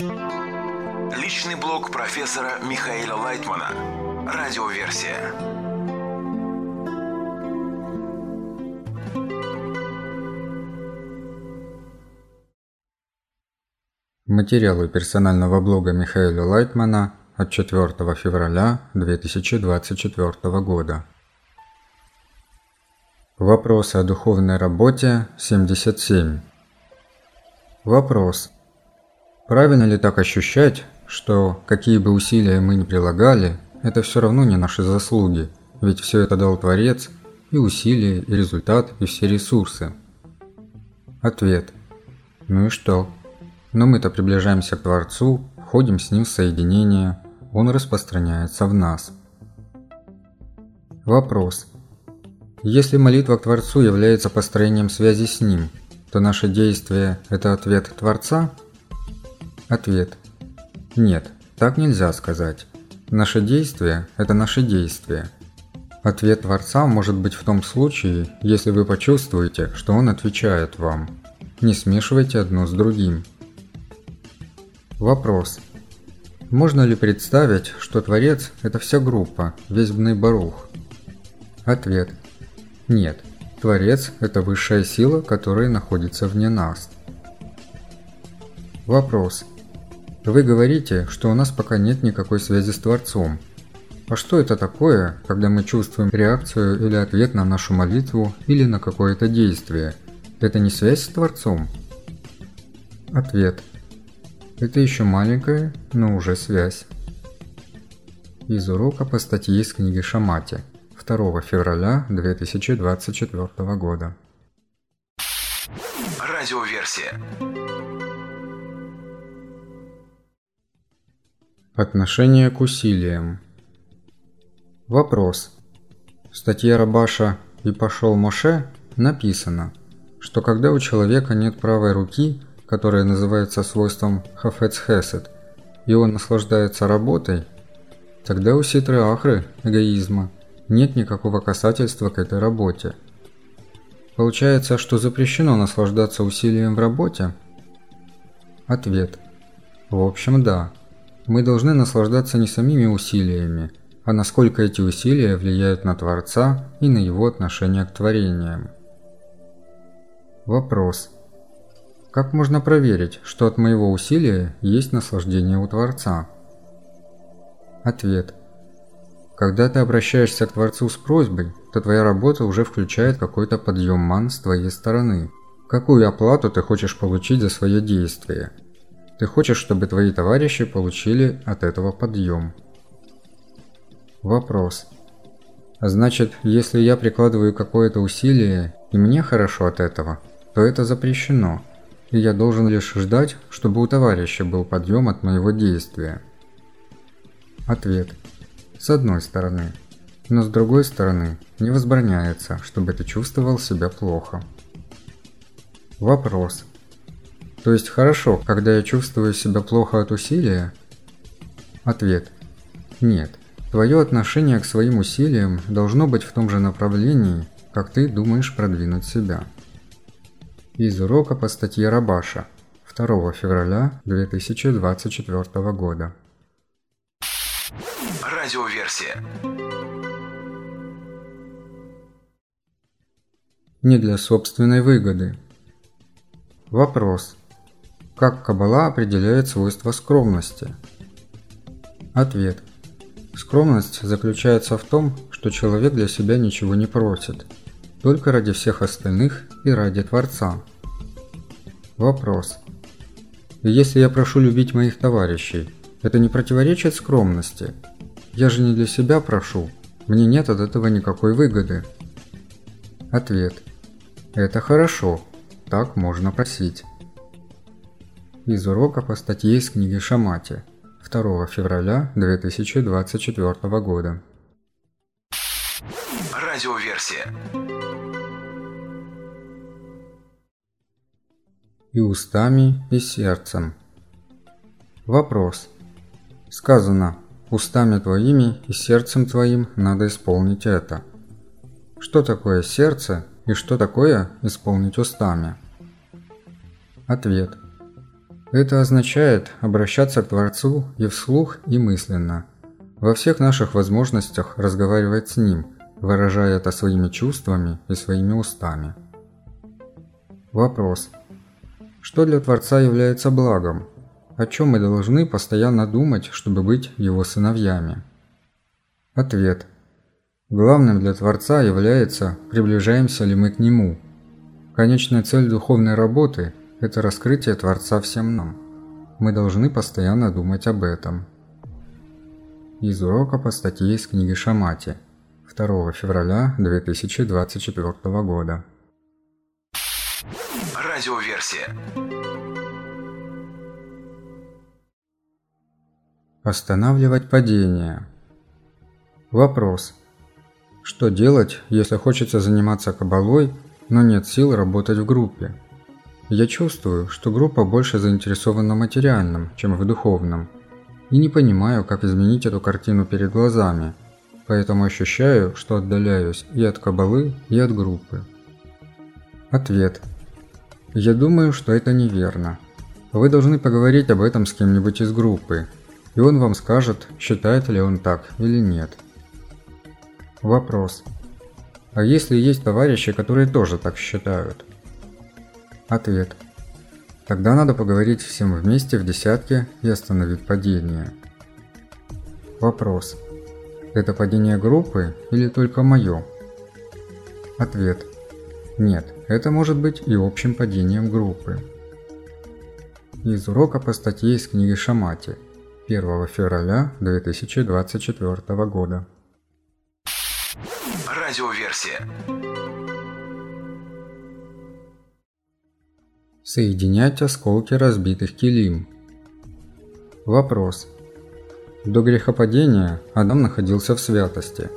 Личный блог профессора Михаила Лайтмана. Радиоверсия. Материалы персонального блога Михаила Лайтмана от 4 февраля 2024 года. Вопросы о духовной работе 77. Вопрос. Правильно ли так ощущать, что какие бы усилия мы ни прилагали, это все равно не наши заслуги, ведь все это дал Творец, и усилия, и результат, и все ресурсы? Ответ. Ну и что? Но мы-то приближаемся к Творцу, входим с Ним в соединение, Он распространяется в нас. Вопрос. Если молитва к Творцу является построением связи с Ним, то наше действие – это ответ Творца? Ответ. Нет, так нельзя сказать. Наше действие – это наше действие. Ответ Творца может быть в том случае, если вы почувствуете, что Он отвечает вам. Не смешивайте одно с другим. Вопрос. Можно ли представить, что Творец – это вся группа, весь Бней-Барух? Ответ. Нет. Творец – это высшая сила, которая находится вне нас. Вопрос. Вы говорите, что у нас пока нет никакой связи с Творцом. А что это такое, когда мы чувствуем реакцию или ответ на нашу молитву или на какое-то действие? Это не связь с Творцом? Ответ. Это еще маленькая, но уже связь. Из урока по статье из книги Шамати 2 февраля 2024 года. Радиоверсия. Отношение к усилиям. Вопрос. В статье Рабаша «И пошел Моше» написано, что когда у человека нет правой руки, которая называется свойством хафец хесед, и он наслаждается работой, тогда у ситры ахры, эгоизма, нет никакого касательства к этой работе. Получается, что запрещено наслаждаться усилием в работе? Ответ. В общем, да. Мы должны наслаждаться не самими усилиями, а насколько эти усилия влияют на Творца и на его отношение к творениям. Вопрос. Как можно проверить, что от моего усилия есть наслаждение у Творца? Ответ. Когда ты обращаешься к Творцу с просьбой, то твоя работа уже включает какой-то подъем ман с твоей стороны. Какую оплату ты хочешь получить за свое действие? Ты хочешь, чтобы твои товарищи получили от этого подъем. Вопрос. Значит, если я прикладываю какое-то усилие, и мне хорошо от этого, то это запрещено – и я должен лишь ждать, чтобы у товарища был подъем от моего действия. Ответ. С одной стороны. Но с другой стороны, не возбраняется, чтобы ты чувствовал себя плохо. Вопрос. То есть хорошо, когда я чувствую себя плохо от усилия? Ответ. Нет. Твое отношение к своим усилиям должно быть в том же направлении, как ты думаешь продвинуть себя из урока по статье Рабаша 2 февраля 2024 года. Радиоверсия. Не для собственной выгоды. Вопрос. Как Каббала определяет свойства скромности? Ответ. Скромность заключается в том, что человек для себя ничего не просит – только ради всех остальных и ради Творца. Вопрос. Если я прошу любить моих товарищей, это не противоречит скромности? Я же не для себя прошу, мне нет от этого никакой выгоды. Ответ. Это хорошо, так можно просить. Из урока по статье из книги Шамати 2 февраля 2024 года. Радиоверсия. и устами, и сердцем. Вопрос. Сказано, устами твоими и сердцем твоим надо исполнить это. Что такое сердце и что такое исполнить устами? Ответ. Это означает обращаться к Творцу и вслух, и мысленно. Во всех наших возможностях разговаривать с Ним, выражая это своими чувствами и своими устами. Вопрос. Что для Творца является благом? О чем мы должны постоянно думать, чтобы быть Его сыновьями? Ответ. Главным для Творца является, приближаемся ли мы к Нему. Конечная цель духовной работы – это раскрытие Творца всем нам. Мы должны постоянно думать об этом. Из урока по статье из книги Шамати 2 февраля 2024 года. Радиоверсия. Останавливать падение. Вопрос. Что делать, если хочется заниматься кабалой, но нет сил работать в группе? Я чувствую, что группа больше заинтересована материальном, чем в духовном, и не понимаю, как изменить эту картину перед глазами, поэтому ощущаю, что отдаляюсь и от кабалы, и от группы. Ответ. Я думаю, что это неверно. Вы должны поговорить об этом с кем-нибудь из группы, и он вам скажет, считает ли он так или нет. Вопрос. А если есть товарищи, которые тоже так считают? Ответ. Тогда надо поговорить всем вместе в десятке и остановить падение. Вопрос. Это падение группы или только мое? Ответ. Нет, это может быть и общим падением группы. Из урока по статье из книги Шамати 1 февраля 2024 года. Радиоверсия. Соединять осколки разбитых килим. Вопрос. До грехопадения Адам находился в святости.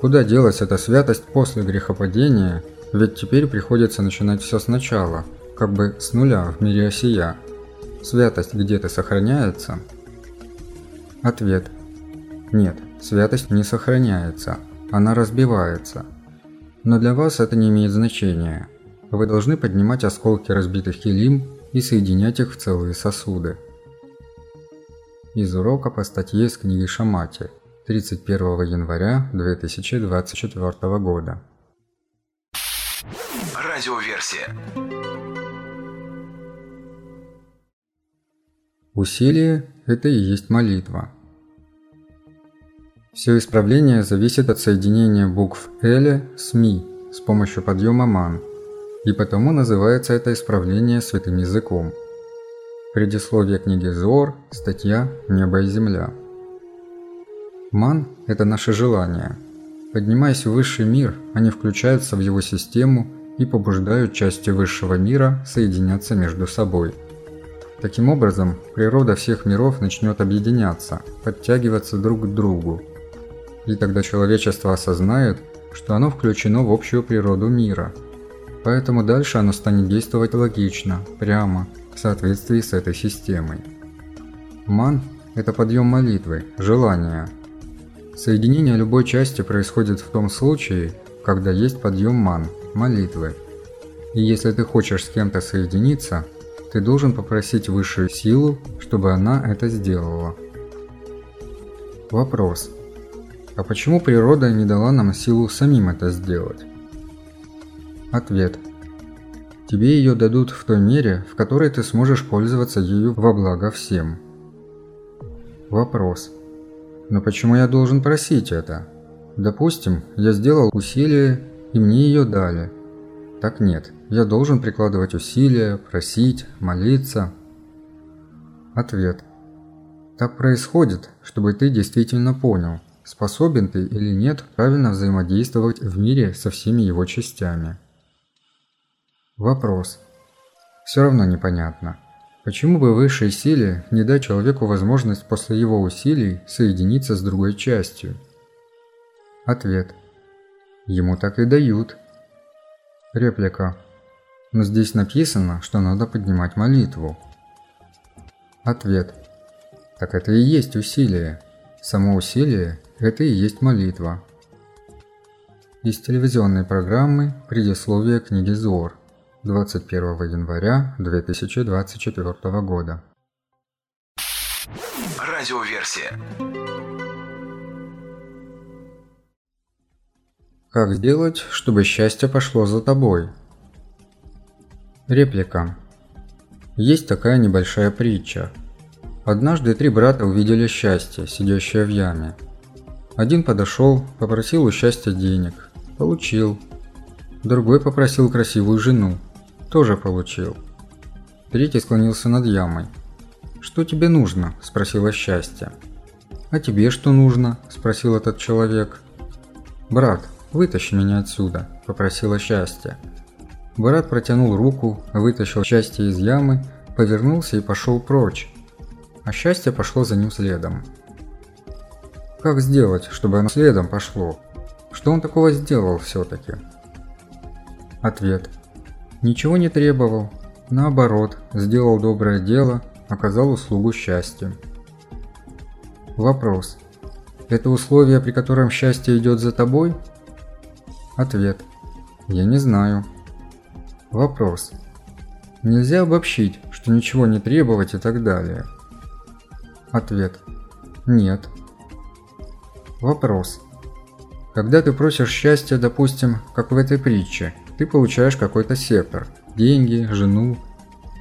Куда делась эта святость после грехопадения – ведь теперь приходится начинать все сначала, как бы с нуля в мире осия. Святость где-то сохраняется? Ответ. Нет, святость не сохраняется, она разбивается. Но для вас это не имеет значения. Вы должны поднимать осколки разбитых килим и соединять их в целые сосуды. Из урока по статье из книги Шамати 31 января 2024 года. Радиоверсия. Усилие – это и есть молитва. Все исправление зависит от соединения букв «эле» с «ми» с помощью подъема «ман», и потому называется это исправление святым языком. Предисловие книги Зор, статья «Небо и земля». Ман – это наше желание. Поднимаясь в высший мир, они включаются в его систему – и побуждают части высшего мира соединяться между собой. Таким образом, природа всех миров начнет объединяться, подтягиваться друг к другу. И тогда человечество осознает, что оно включено в общую природу мира. Поэтому дальше оно станет действовать логично, прямо, в соответствии с этой системой. Ман – это подъем молитвы, желания. Соединение любой части происходит в том случае, когда есть подъем ман, молитвы. И если ты хочешь с кем-то соединиться, ты должен попросить высшую силу, чтобы она это сделала. Вопрос. А почему природа не дала нам силу самим это сделать? Ответ. Тебе ее дадут в той мере, в которой ты сможешь пользоваться ею во благо всем. Вопрос. Но почему я должен просить это? Допустим, я сделал усилие и мне ее дали. Так нет, я должен прикладывать усилия, просить, молиться. Ответ. Так происходит, чтобы ты действительно понял, способен ты или нет правильно взаимодействовать в мире со всеми его частями. Вопрос. Все равно непонятно. Почему бы высшей силе не дать человеку возможность после его усилий соединиться с другой частью? Ответ. Ему так и дают. Реплика. Но здесь написано, что надо поднимать молитву. Ответ. Так это и есть усилие. Само усилие – это и есть молитва. Из телевизионной программы «Предисловие книги Зор». 21 января 2024 года. Радиоверсия. Как сделать, чтобы счастье пошло за тобой? Реплика. Есть такая небольшая притча. Однажды три брата увидели счастье, сидящее в яме. Один подошел, попросил у счастья денег. Получил. Другой попросил красивую жену. Тоже получил. Третий склонился над ямой. «Что тебе нужно?» – спросила счастье. «А тебе что нужно?» – спросил этот человек. «Брат, вытащи меня отсюда», – попросила счастье. Брат протянул руку, вытащил счастье из ямы, повернулся и пошел прочь. А счастье пошло за ним следом. Как сделать, чтобы оно следом пошло? Что он такого сделал все-таки? Ответ. Ничего не требовал. Наоборот, сделал доброе дело, оказал услугу счастью. Вопрос. Это условие, при котором счастье идет за тобой? Ответ. Я не знаю. Вопрос. Нельзя обобщить, что ничего не требовать и так далее. Ответ. Нет. Вопрос. Когда ты просишь счастья, допустим, как в этой притче, ты получаешь какой-то сектор, деньги, жену.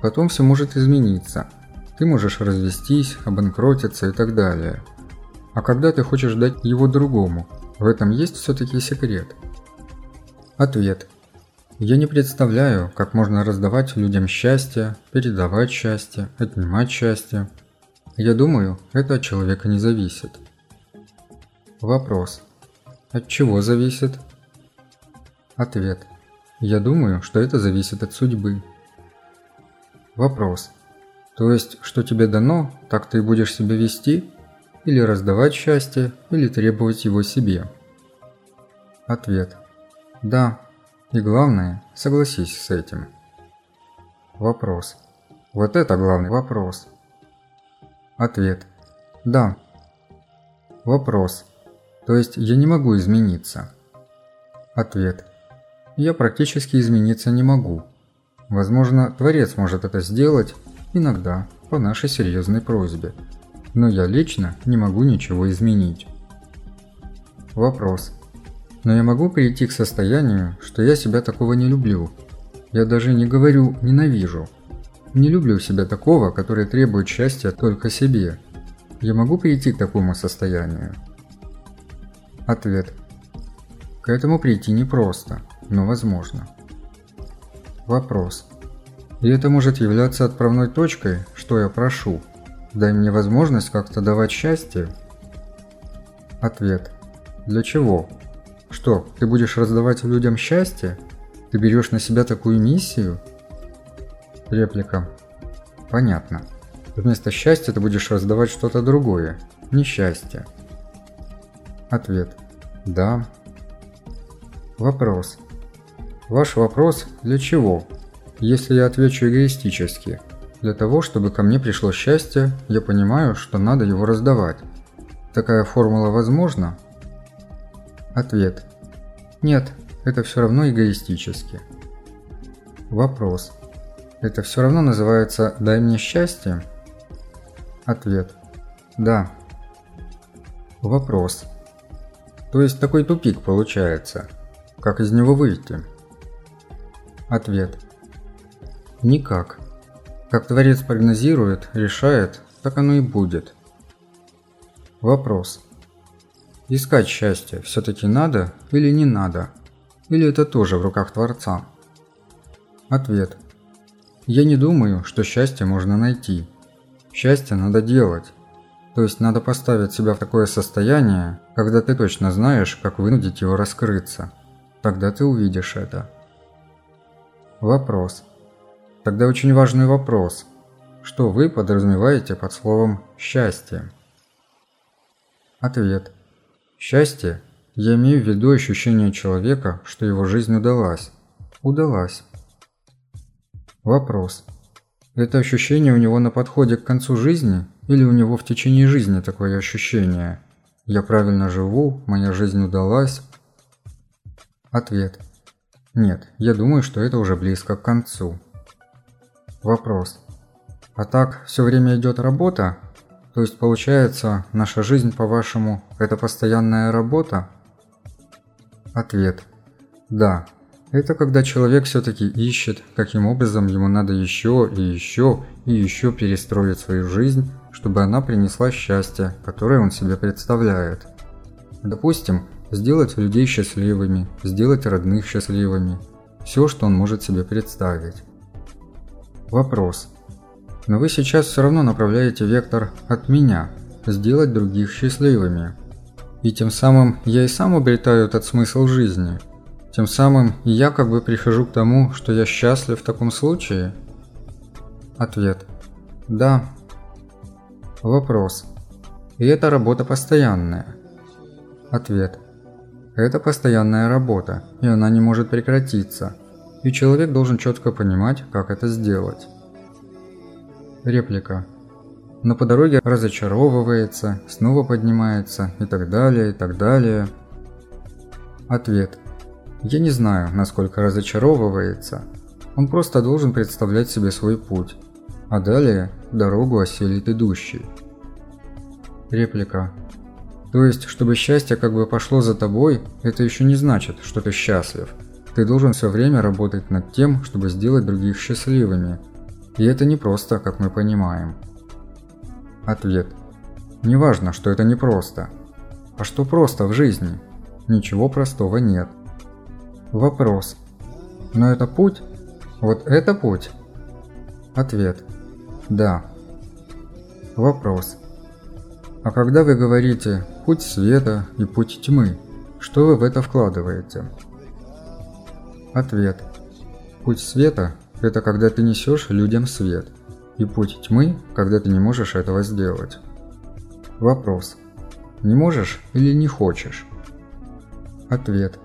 Потом все может измениться. Ты можешь развестись, обанкротиться и так далее. А когда ты хочешь дать его другому, в этом есть все-таки секрет? Ответ. Я не представляю, как можно раздавать людям счастье, передавать счастье, отнимать счастье. Я думаю, это от человека не зависит. Вопрос. От чего зависит? Ответ. Я думаю, что это зависит от судьбы. Вопрос. То есть, что тебе дано, так ты и будешь себя вести? Или раздавать счастье, или требовать его себе? Ответ. Да, и главное, согласись с этим. Вопрос. Вот это главный вопрос. Ответ. Да. Вопрос. То есть я не могу измениться. Ответ. Я практически измениться не могу. Возможно, Творец может это сделать, иногда, по нашей серьезной просьбе. Но я лично не могу ничего изменить. Вопрос. Но я могу прийти к состоянию, что я себя такого не люблю. Я даже не говорю «ненавижу». Не люблю себя такого, который требует счастья только себе. Я могу прийти к такому состоянию? Ответ. К этому прийти непросто, но возможно. Вопрос. И это может являться отправной точкой, что я прошу. Дай мне возможность как-то давать счастье? Ответ. Для чего? Что, ты будешь раздавать людям счастье? Ты берешь на себя такую миссию? Реплика. Понятно. Вместо счастья ты будешь раздавать что-то другое. Несчастье. Ответ. Да. Вопрос. Ваш вопрос для чего? Если я отвечу эгоистически, для того, чтобы ко мне пришло счастье, я понимаю, что надо его раздавать. Такая формула возможна? Ответ. Нет, это все равно эгоистически. Вопрос. Это все равно называется «дай мне счастье»? Ответ. Да. Вопрос. То есть такой тупик получается. Как из него выйти? Ответ. Никак. Как Творец прогнозирует, решает, так оно и будет. Вопрос. Искать счастье все-таки надо или не надо? Или это тоже в руках Творца? Ответ. Я не думаю, что счастье можно найти. Счастье надо делать. То есть надо поставить себя в такое состояние, когда ты точно знаешь, как вынудить его раскрыться. Тогда ты увидишь это. Вопрос. Тогда очень важный вопрос. Что вы подразумеваете под словом «счастье»? Ответ. Счастье – я имею в виду ощущение человека, что его жизнь удалась. Удалась. Вопрос. Это ощущение у него на подходе к концу жизни или у него в течение жизни такое ощущение? Я правильно живу, моя жизнь удалась? Ответ. Нет, я думаю, что это уже близко к концу. Вопрос. А так все время идет работа? То есть получается, наша жизнь, по-вашему, это постоянная работа? Ответ. Да. Это когда человек все-таки ищет, каким образом ему надо еще и еще и еще перестроить свою жизнь, чтобы она принесла счастье, которое он себе представляет. Допустим, сделать людей счастливыми, сделать родных счастливыми. Все, что он может себе представить. Вопрос. Но вы сейчас все равно направляете вектор от меня, сделать других счастливыми. И тем самым я и сам обретаю этот смысл жизни. Тем самым я как бы прихожу к тому, что я счастлив в таком случае. Ответ. Да. Вопрос. И эта работа постоянная? Ответ. Это постоянная работа, и она не может прекратиться. И человек должен четко понимать, как это сделать. Реплика. Но по дороге разочаровывается, снова поднимается и так далее, и так далее. Ответ. Я не знаю, насколько разочаровывается. Он просто должен представлять себе свой путь, а далее дорогу осилит идущий. Реплика. То есть, чтобы счастье как бы пошло за тобой, это еще не значит, что ты счастлив. Ты должен все время работать над тем, чтобы сделать других счастливыми. И это не просто, как мы понимаем. Ответ. Не важно, что это не просто. А что просто в жизни? Ничего простого нет. Вопрос. Но это путь? Вот это путь? Ответ. Да. Вопрос. А когда вы говорите «путь света» и «путь тьмы», что вы в это вкладываете? Ответ. Путь света – это когда ты несешь людям свет, и путь тьмы – когда ты не можешь этого сделать. Вопрос. Не можешь или не хочешь? Ответ.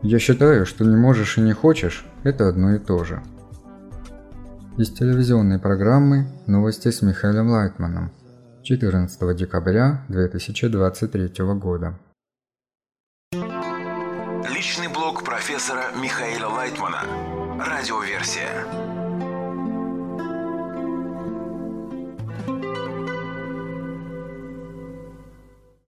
Я считаю, что не можешь и не хочешь – это одно и то же. Из телевизионной программы «Новости с Михаилом Лайтманом» 14 декабря 2023 года. Личный блог профессора Михаила Лайтмана. Радиоверсия.